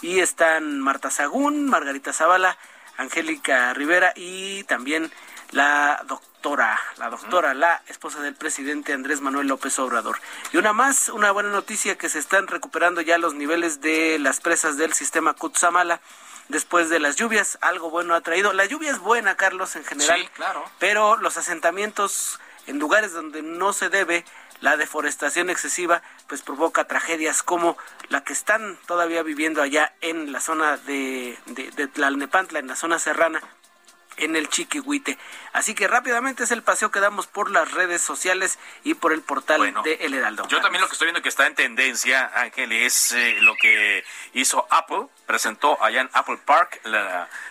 S13: Y están Marta Sagún, Margarita Zavala, Angélica Rivera y también la doctora, la doctora, la esposa del presidente Andrés Manuel López Obrador. Y una más, una buena noticia que se están recuperando ya los niveles de las presas del sistema Kutsamala después de las lluvias. Algo bueno ha traído. La lluvia es buena, Carlos, en general.
S2: Sí, claro.
S13: Pero los asentamientos en lugares donde no se debe la deforestación excesiva pues provoca tragedias como la que están todavía viviendo allá en la zona de, de, Tlalnepantla, en la zona serrana, en el Chiquihuite. Así que rápidamente es el paseo que damos por las redes sociales y por el portal de El Heraldo.
S2: Yo también lo que estoy viendo que está en tendencia, Ángel, es eh, lo que hizo Apple, presentó allá en Apple Park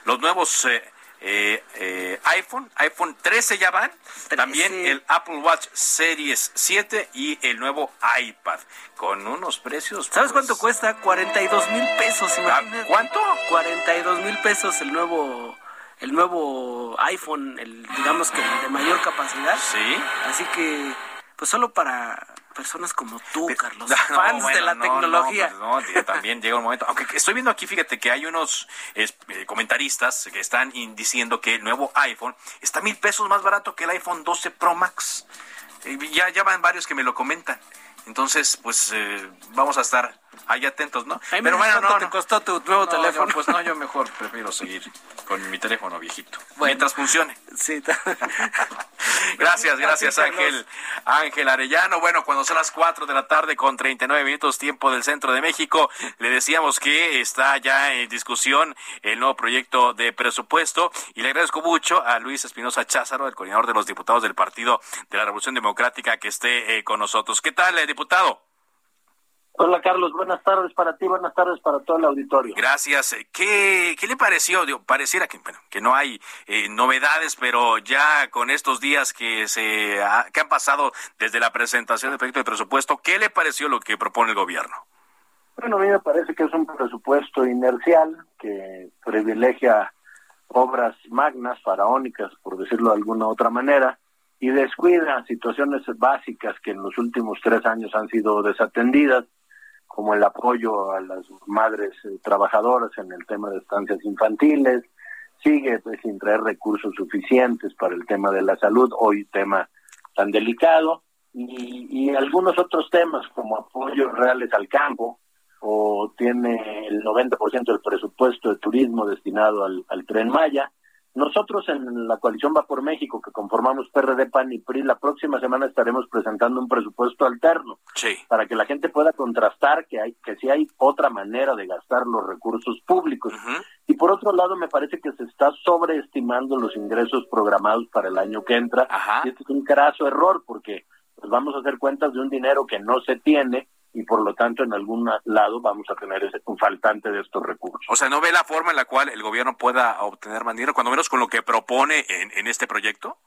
S2: los nuevos... Eh, eh, eh, iPhone, iPhone 13 ya van, también el Apple Watch Series 7 y el nuevo iPad, con unos precios.
S13: ¿Sabes cuánto pues, cuesta? 42 mil pesos,
S2: ah, ¿Cuánto?
S13: 42 mil pesos el nuevo el nuevo iPhone, el digamos que de mayor capacidad.
S2: Sí.
S13: Así que, pues solo para personas como tú, Carlos, fans de la tecnología.
S2: No, pues también llega un momento. Aunque estoy viendo aquí, fíjate que hay unos eh, comentaristas que están diciendo que el nuevo iPhone está mil pesos más barato que el iPhone 12 Pro Max. ya, ya van varios que me lo comentan. Entonces, pues eh, vamos a estar ahí atentos, ¿no?
S13: Pero bueno, no, te costó tu nuevo teléfono?
S2: pues no, yo mejor prefiero seguir con mi teléfono viejito. Mientras funcione.
S13: Sí.
S2: gracias, gracias Ángel. Ángel Arellano. Bueno, cuando son las 4 de la tarde con 39 minutos tiempo del centro de México, le decíamos que está ya en discusión el nuevo proyecto de presupuesto y le agradezco mucho a Luis Espinosa Cházaro, el coordinador de los diputados del Partido de la Revolución Democrática, que esté eh, con nosotros. ¿Qué tal, eh, diputado?
S14: Hola Carlos, buenas tardes para ti, buenas tardes para todo el auditorio.
S2: Gracias. ¿Qué, qué le pareció? pareciera que, bueno, que no hay eh, novedades, pero ya con estos días que, se que han pasado desde la presentación del proyecto de presupuesto, ¿qué le pareció lo que propone el gobierno?
S14: Bueno, a mí me parece que es un presupuesto inercial que privilegia obras magnas, faraónicas, por decirlo de alguna otra manera, y descuida situaciones básicas que en los últimos tres años han sido desatendidas como el apoyo a las madres eh, trabajadoras en el tema de estancias infantiles, sigue pues, sin traer recursos suficientes para el tema de la salud, hoy tema tan delicado, y, algunos otros temas como apoyos reales al campo, o tiene el 90% del presupuesto de turismo destinado al, al tren Maya, nosotros en la coalición Va por México, que conformamos PRD, PAN y PRI, la próxima semana estaremos presentando un presupuesto alterno para que la gente pueda contrastar que hay que si hay otra manera de gastar los recursos públicos. Y por otro lado, me parece que se está sobreestimando los ingresos programados para el año que entra. Y este es un craso error porque pues, vamos a hacer cuentas de un dinero que no se tiene y por lo tanto en algún lado vamos a tener ese, un faltante de estos recursos.
S2: O sea, ¿no ve la forma en la cual el gobierno pueda obtener más dinero, cuando menos con lo que propone en, en este proyecto?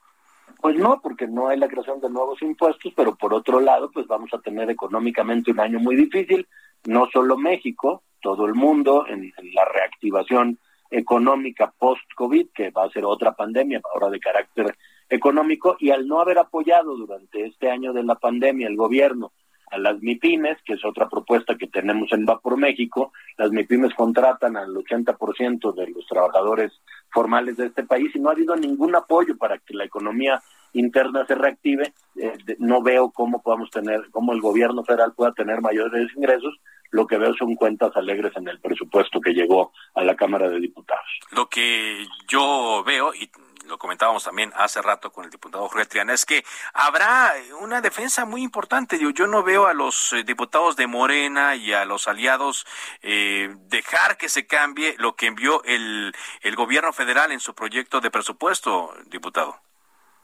S14: Pues no, porque no hay la creación de nuevos impuestos, pero por otro lado, pues vamos a tener económicamente un año muy difícil, no solo México, todo el mundo en, en la reactivación económica post-COVID, que va a ser otra pandemia ahora de carácter económico, y al no haber apoyado durante este año de la pandemia el gobierno a las MIPIMES, que es otra propuesta que tenemos en Va por México. Las MIPIMES contratan al 80% de los trabajadores formales de este país y no ha habido ningún apoyo para que la economía interna se reactive. Eh, no veo cómo podamos tener, cómo el gobierno federal pueda tener mayores ingresos. Lo que veo son cuentas alegres en el presupuesto que llegó a la Cámara de Diputados.
S2: Lo que yo veo, y lo comentábamos también hace rato con el diputado Jorge Triana, es que habrá una defensa muy importante. Yo, yo no veo a los eh, diputados de Morena y a los aliados eh, dejar que se cambie lo que envió el, el gobierno federal en su proyecto de presupuesto, diputado.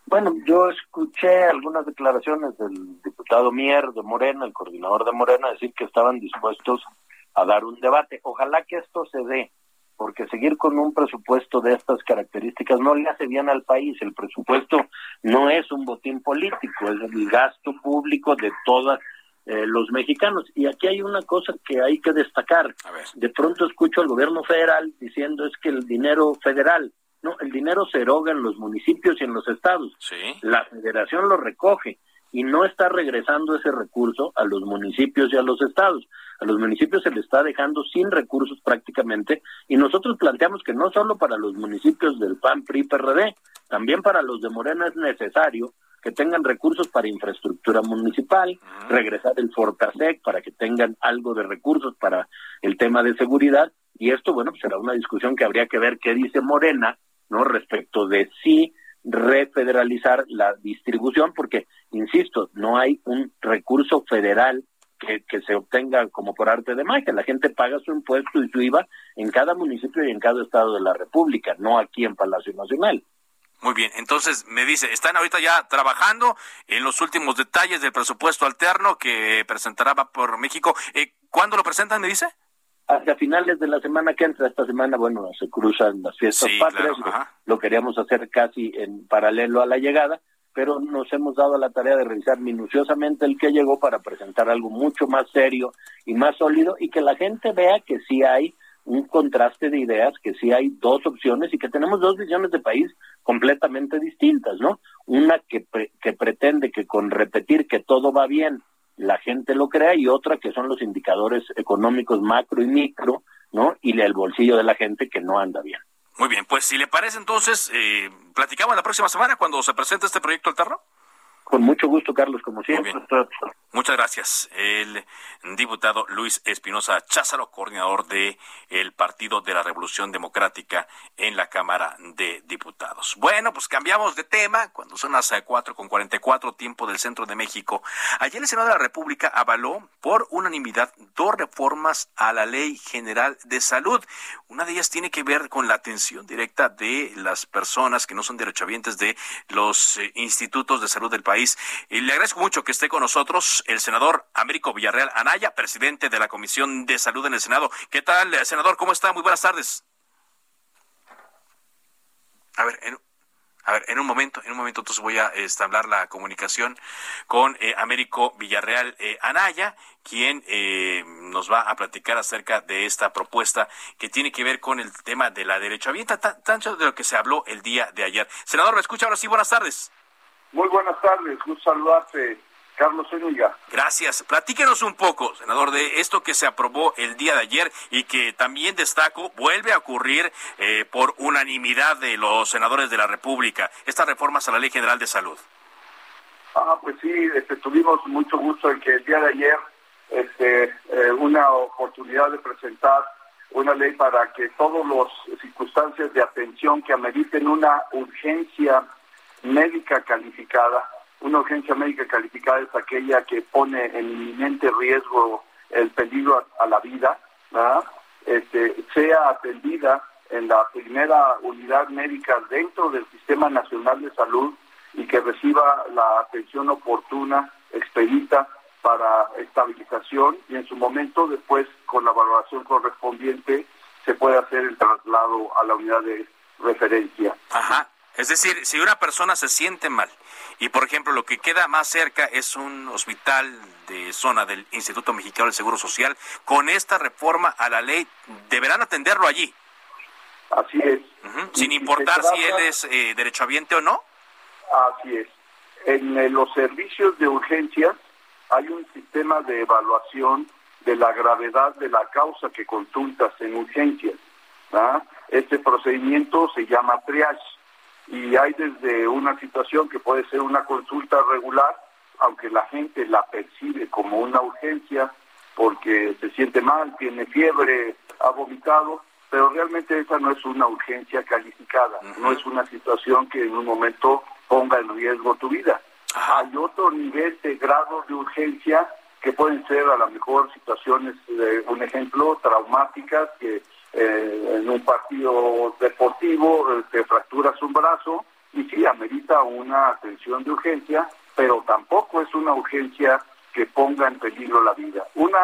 S14: Bueno, yo escuché algunas declaraciones del diputado Mier de Morena, el coordinador de Morena, decir que estaban dispuestos a dar un debate. Ojalá que esto se dé porque seguir con un presupuesto de estas características no le hace bien al país. El presupuesto no es un botín político, es el gasto público de todos eh, los mexicanos. Y aquí hay una cosa que hay que destacar. De pronto escucho al gobierno federal diciendo es que el dinero federal, no, el dinero se eroga en los municipios y en los estados. La federación lo recoge y no está regresando ese recurso a los municipios y a los estados. A los municipios se les está dejando sin recursos prácticamente y nosotros planteamos que no solo para los municipios del PAN, PRI, PRD, también para los de Morena es necesario que tengan recursos para infraestructura municipal, regresar el Fortasec para que tengan algo de recursos para el tema de seguridad y esto, bueno, pues será una discusión que habría que ver qué dice Morena, ¿no? Respecto de si refederalizar la distribución, porque, insisto, no hay un recurso federal que, que se obtenga como por arte de magia. La gente paga su impuesto y su IVA en cada municipio y en cada estado de la República, no aquí en Palacio Nacional.
S2: Muy bien, entonces me dice, están ahorita ya trabajando en los últimos detalles del presupuesto alterno que presentará por México. Eh, ¿Cuándo lo presentan, me dice?
S14: Hacia finales de la semana que entra, esta semana, bueno, se cruzan las fiestas patrias, lo queríamos hacer casi en paralelo a la llegada, pero nos hemos dado la tarea de revisar minuciosamente el que llegó para presentar algo mucho más serio y más sólido y que la gente vea que sí hay un contraste de ideas, que sí hay dos opciones y que tenemos dos visiones de país completamente distintas, ¿no? Una que, que pretende que con repetir que todo va bien la gente lo crea y otra que son los indicadores económicos macro y micro, ¿no? Y el bolsillo de la gente que no anda bien.
S2: Muy bien, pues si le parece entonces, eh, platicamos la próxima semana cuando se presente este proyecto alterno.
S14: Con mucho gusto, Carlos, como siempre.
S2: Muchas gracias. El diputado Luis Espinosa Cházaro, coordinador de el Partido de la Revolución Democrática en la Cámara de Diputados. Bueno, pues cambiamos de tema. Cuando son las 4 con 44, tiempo del centro de México. Ayer el Senado de la República avaló por unanimidad dos reformas a la Ley General de Salud. Una de ellas tiene que ver con la atención directa de las personas que no son derechohabientes de los eh, institutos de salud del país y le agradezco mucho que esté con nosotros el senador Américo Villarreal Anaya, presidente de la Comisión de Salud en el Senado. ¿Qué tal, senador? ¿Cómo está? Muy buenas tardes. A ver, en, a ver, en un momento, en un momento entonces voy a establecer la comunicación con eh, Américo Villarreal eh, Anaya, quien eh, nos va a platicar acerca de esta propuesta que tiene que ver con el tema de la derecha abierta, tanto de lo que se habló el día de ayer. Senador, ¿me escucha ahora sí? Buenas tardes.
S15: Muy buenas tardes, gusto saludarte, Carlos Zúñiga.
S2: Gracias. Platíquenos un poco, senador, de esto que se aprobó el día de ayer y que también destaco vuelve a ocurrir eh, por unanimidad de los senadores de la República, estas reformas a la Ley General de Salud.
S15: Ah, pues sí, este, tuvimos mucho gusto en que el día de ayer este, eh, una oportunidad de presentar una ley para que todas las circunstancias de atención que ameriten una urgencia médica calificada. Una urgencia médica calificada es aquella que pone en inminente riesgo el peligro a, la vida, Este, sea atendida en la primera unidad médica dentro del Sistema Nacional de Salud y que reciba la atención oportuna, expedita para estabilización y en su momento después con la valoración correspondiente se puede hacer el traslado a la unidad de referencia.
S2: Ajá. Es decir, si una persona se siente mal y, por ejemplo, lo que queda más cerca es un hospital de zona del Instituto Mexicano del Seguro Social, con esta reforma a la ley deberán atenderlo allí.
S15: Así es.
S2: Sin importar si él es eh, derechohabiente o no.
S15: Así es. En eh, los servicios de urgencia hay un sistema de evaluación de la gravedad de la causa que consultas en urgencias. Este procedimiento se llama triage y hay desde una situación que puede ser una consulta regular, aunque la gente la percibe como una urgencia porque se siente mal, tiene fiebre, ha vomitado, pero realmente esa no es una urgencia calificada, no es una situación que en un momento ponga en riesgo tu vida. Hay otro nivel de grado de urgencia que pueden ser a lo mejor situaciones, de, un ejemplo, traumáticas que eh, en un partido deportivo eh, te fracturas un brazo y sí amerita una atención de urgencia, pero tampoco es una urgencia que ponga en peligro la vida. Una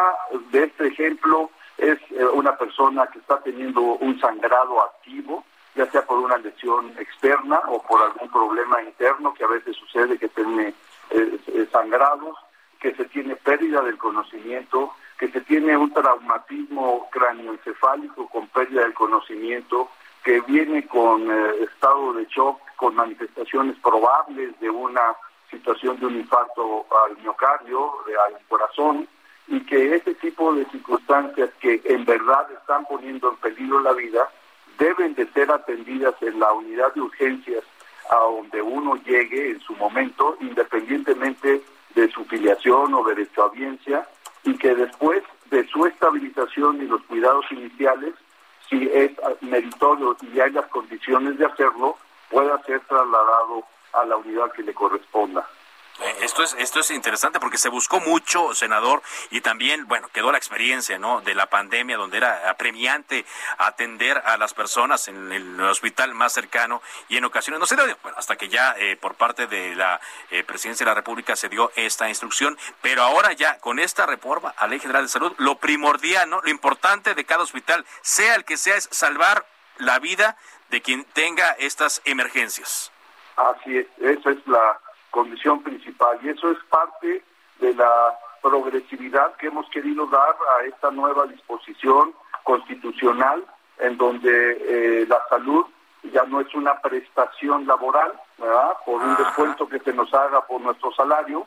S15: de este ejemplo es eh, una persona que está teniendo un sangrado activo, ya sea por una lesión externa o por algún problema interno que a veces sucede que tiene sangrados, que se tiene pérdida del conocimiento, que se tiene un traumatismo cráneoencefálico con pérdida del conocimiento, que viene con eh, estado de shock, con manifestaciones probables de una situación de un infarto al miocardio, al corazón, y que ese tipo de circunstancias que en verdad están poniendo en peligro la vida deben de ser atendidas en la unidad de urgencias a donde uno llegue en su momento, independientemente de su filiación o derecho a audiencia, y que después de su estabilización y los cuidados iniciales, si es meritorio y hay las condiciones de hacerlo, pueda ser trasladado a la unidad que le corresponda.
S2: Eh, esto es, esto es interesante porque se buscó mucho, senador, y también, bueno, quedó la experiencia, ¿no? De la pandemia, donde era apremiante atender a las personas en el hospital más cercano y en ocasiones no se dio, bueno, hasta que ya eh, por parte de la eh, presidencia de la República se dio esta instrucción, pero ahora ya con esta reforma a Ley General de Salud, lo primordial, ¿no? Lo importante de cada hospital, sea el que sea, es salvar la vida de quien tenga estas emergencias.
S15: Así es, esa es la condición principal. Y eso es parte de la progresividad que hemos querido dar a esta nueva disposición constitucional en donde eh, la salud ya no es una prestación laboral, ¿verdad? Por un descuento que se nos haga por nuestro salario,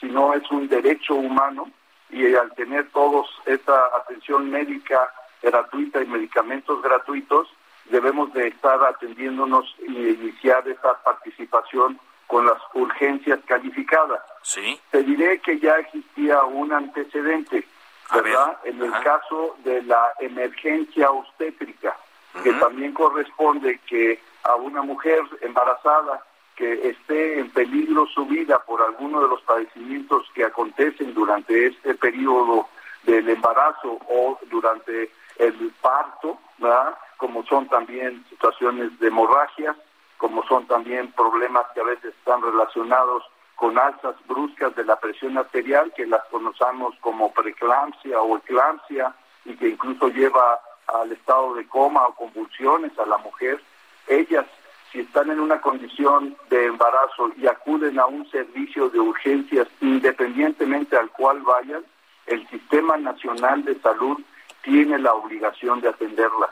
S15: sino es un derecho humano. Y al tener todos esta atención médica gratuita y medicamentos gratuitos, debemos de estar atendiéndonos y iniciar esta participación con las urgencias calificadas.
S2: Sí.
S15: Te diré que ya existía un antecedente, ¿verdad? en el caso de la emergencia obstétrica, que también corresponde que a una mujer embarazada que esté en peligro su vida por alguno de los padecimientos que acontecen durante este periodo del embarazo o durante el parto, ¿verdad? como son también situaciones de hemorragias, como son también problemas que a veces están relacionados con alzas bruscas de la presión arterial, que las conocemos como preeclampsia o eclampsia, y que incluso lleva al estado de coma o convulsiones a la mujer. Ellas, si están en una condición de embarazo y acuden a un servicio de urgencias, independientemente al cual vayan, el Sistema Nacional de Salud tiene la obligación de atenderlas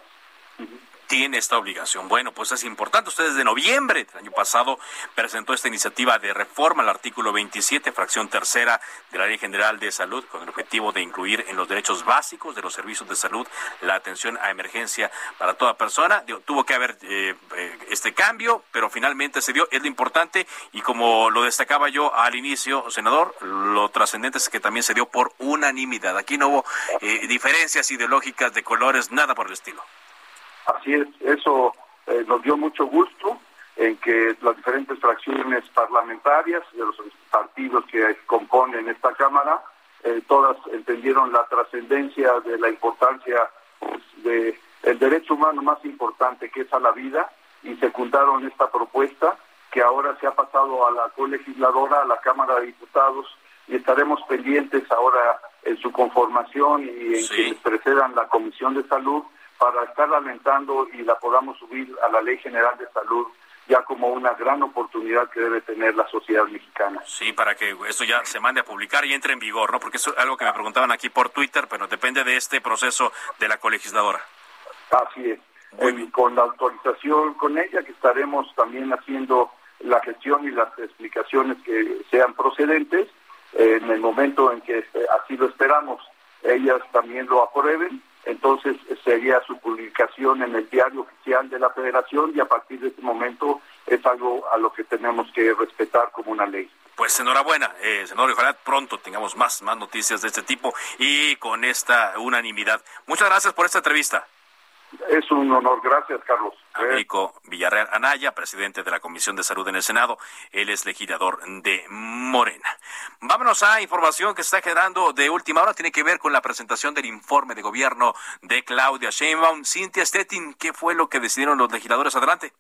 S2: tiene esta obligación. Bueno, pues es importante. Usted desde noviembre del año pasado presentó esta iniciativa de reforma al artículo 27, fracción tercera de la Ley General de Salud, con el objetivo de incluir en los derechos básicos de los servicios de salud la atención a emergencia para toda persona. tuvo que haber eh, eh, este cambio, pero finalmente se dio. Es lo importante y como lo destacaba yo al inicio, senador, lo trascendente es que también se dio por unanimidad. Aquí no hubo eh, diferencias ideológicas de colores, nada por el estilo.
S15: Así es, eso eh, nos dio mucho gusto en que las diferentes fracciones parlamentarias de los partidos que componen esta Cámara, eh, todas entendieron la trascendencia de la importancia pues, de el derecho humano más importante que es a la vida y secundaron esta propuesta que ahora se ha pasado a la colegisladora, a la Cámara de Diputados y estaremos pendientes ahora en su conformación y en que precedan la Comisión de Salud para estar lamentando y la podamos subir a la Ley General de Salud ya como una gran oportunidad que debe tener la sociedad mexicana.
S2: Sí, para que esto ya se mande a publicar y entre en vigor, ¿no? Porque eso es algo que me preguntaban aquí por Twitter, pero depende de este proceso de la colegisladora.
S15: Así es. con la autorización con ella que estaremos también haciendo la gestión y las explicaciones que sean procedentes, en el momento en que eh, así lo esperamos, ellas también lo aprueben entonces sería su publicación en el diario oficial de la federación y a partir de ese momento es algo a lo que tenemos que respetar como una ley.
S2: Pues enhorabuena, eh, senador, ojalá pronto tengamos más, más noticias de este tipo y con esta unanimidad. Muchas gracias por esta entrevista.
S15: Es un honor, gracias Carlos.
S2: Américo Villarreal Anaya, presidente de la Comisión de Salud en el Senado, él es legislador de Morena. Vámonos a información que está generando de última hora, tiene que ver con la presentación del informe de gobierno de Claudia Sheinbaum. Cintia Stettin, ¿qué fue lo que decidieron los legisladores? Adelante.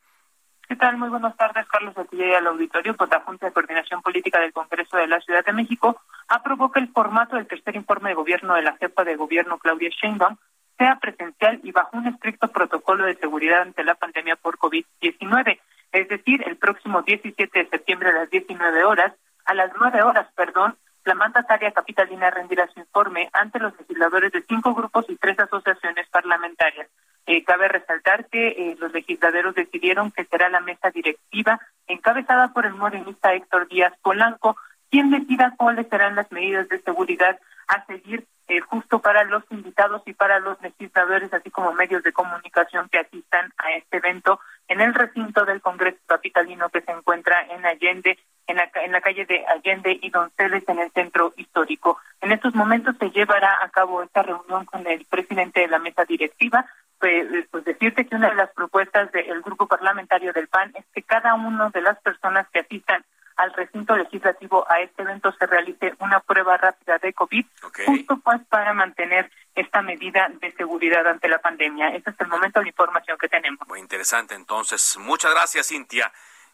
S16: ¿Qué tal? Muy buenas tardes, Carlos Atilla y al auditorio. Pues la Junta de Coordinación Política del Congreso de la Ciudad de México aprobó que el formato del tercer informe de gobierno de la jefa de gobierno Claudia Sheinbaum sea presencial y bajo un estricto protocolo de seguridad ante la pandemia por COVID-19. Es decir, el próximo 17 de septiembre a las 19 horas, a las 9 horas, perdón, la mandataria capitalina rendirá su informe ante los legisladores de cinco grupos y tres asociaciones parlamentarias. Eh, cabe resaltar que eh, los legisladores decidieron que será la mesa directiva encabezada por el morenista Héctor Díaz Polanco quien decida cuáles serán las medidas de seguridad a seguir eh, justo para los invitados y para los legisladores, así como medios de comunicación que asistan a este evento en el recinto del Congreso Capitalino que se encuentra en Allende, en la, en la calle de Allende y Donceles, en el centro histórico. En estos momentos se llevará a cabo esta reunión con el presidente de la mesa directiva. Pues, pues decirte que una de las propuestas del grupo parlamentario del PAN es que cada una de las personas que asistan al recinto legislativo a este evento se realice una prueba rápida de COVID, justo pues para mantener esta medida de seguridad ante la pandemia. Ese es el momento de la información que tenemos.
S2: Muy interesante, entonces. Muchas gracias, Cintia.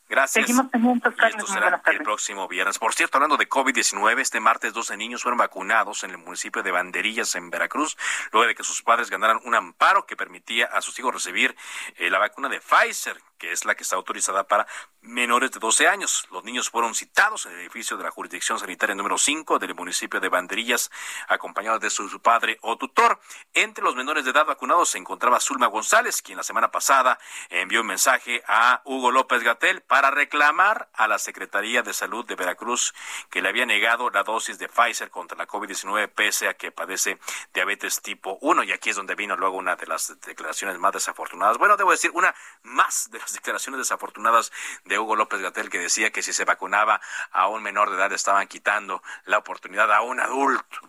S2: Gracias.
S16: Seguimos pendientes,
S2: Carlos. esto será el próximo viernes. Por cierto, hablando de COVID-19, este martes 12 niños fueron vacunados en el municipio de Banderillas, en Veracruz, luego de que sus padres ganaran un amparo que permitía a sus hijos recibir eh, la vacuna de Pfizer, que es la que está autorizada para menores de 12 años. Los niños fueron citados en el edificio de la jurisdicción sanitaria número 5 del municipio de Banderillas, acompañados de su, padre o tutor. Entre los menores de edad vacunados se encontraba Zulma González, quien la semana pasada envió un mensaje a Hugo López Gatel para reclamar a la Secretaría de Salud de Veracruz que le había negado la dosis de Pfizer contra la COVID-19 pese a que padece diabetes tipo 1. Y aquí es donde vino luego una de las declaraciones más desafortunadas. Bueno, debo decir, una más de las declaraciones desafortunadas de Hugo López Gatel que decía que si se vacunaba a un menor de edad estaban quitando la oportunidad a un adulto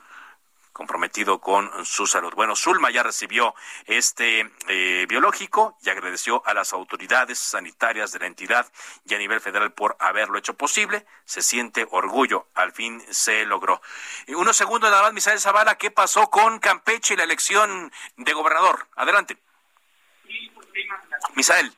S2: comprometido con su salud. Bueno, Zulma ya recibió este eh, biológico y agradeció a las autoridades sanitarias de la entidad y a nivel federal por haberlo hecho posible. Se siente orgullo, al fin se logró. Y unos segundos nada más, Misael Zavala, ¿qué pasó con Campeche y la elección de gobernador? Adelante. Misael.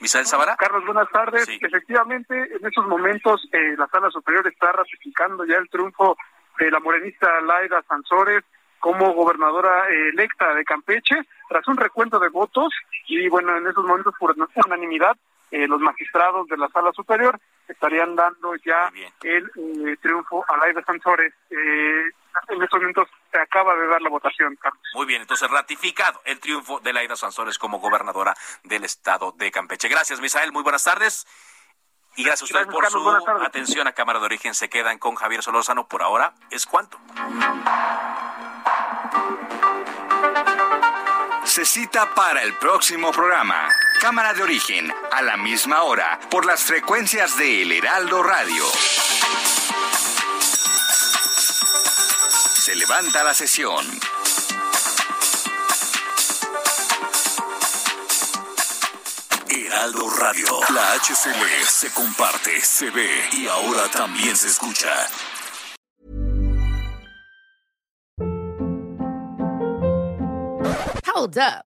S2: Misael Zavala.
S8: Carlos, buenas tardes. Efectivamente, en estos momentos eh, la sala superior está ratificando ya el triunfo de la morenista Laida Sansores como gobernadora eh, electa de Campeche tras un recuento de votos y bueno, en esos momentos por unanimidad eh, los magistrados de la sala superior estarían dando ya el eh, triunfo a Laida Sansores. En estos momentos se acaba de dar la votación, Carlos.
S2: Muy bien, entonces ratificado el triunfo de Laida Sansores como gobernadora del estado de Campeche. Gracias, Misael. Muy buenas tardes. Y gracias a ustedes por su atención a Cámara de Origen. Se quedan con Javier Solórzano. Por ahora, ¿es cuánto?
S1: Se cita para el próximo programa. Cámara de Origen, a la misma hora, por las frecuencias de El Heraldo Radio. Levanta la sesión. Heraldo Radio. La HCL se comparte, se ve y ahora también se escucha.
S17: Hold up.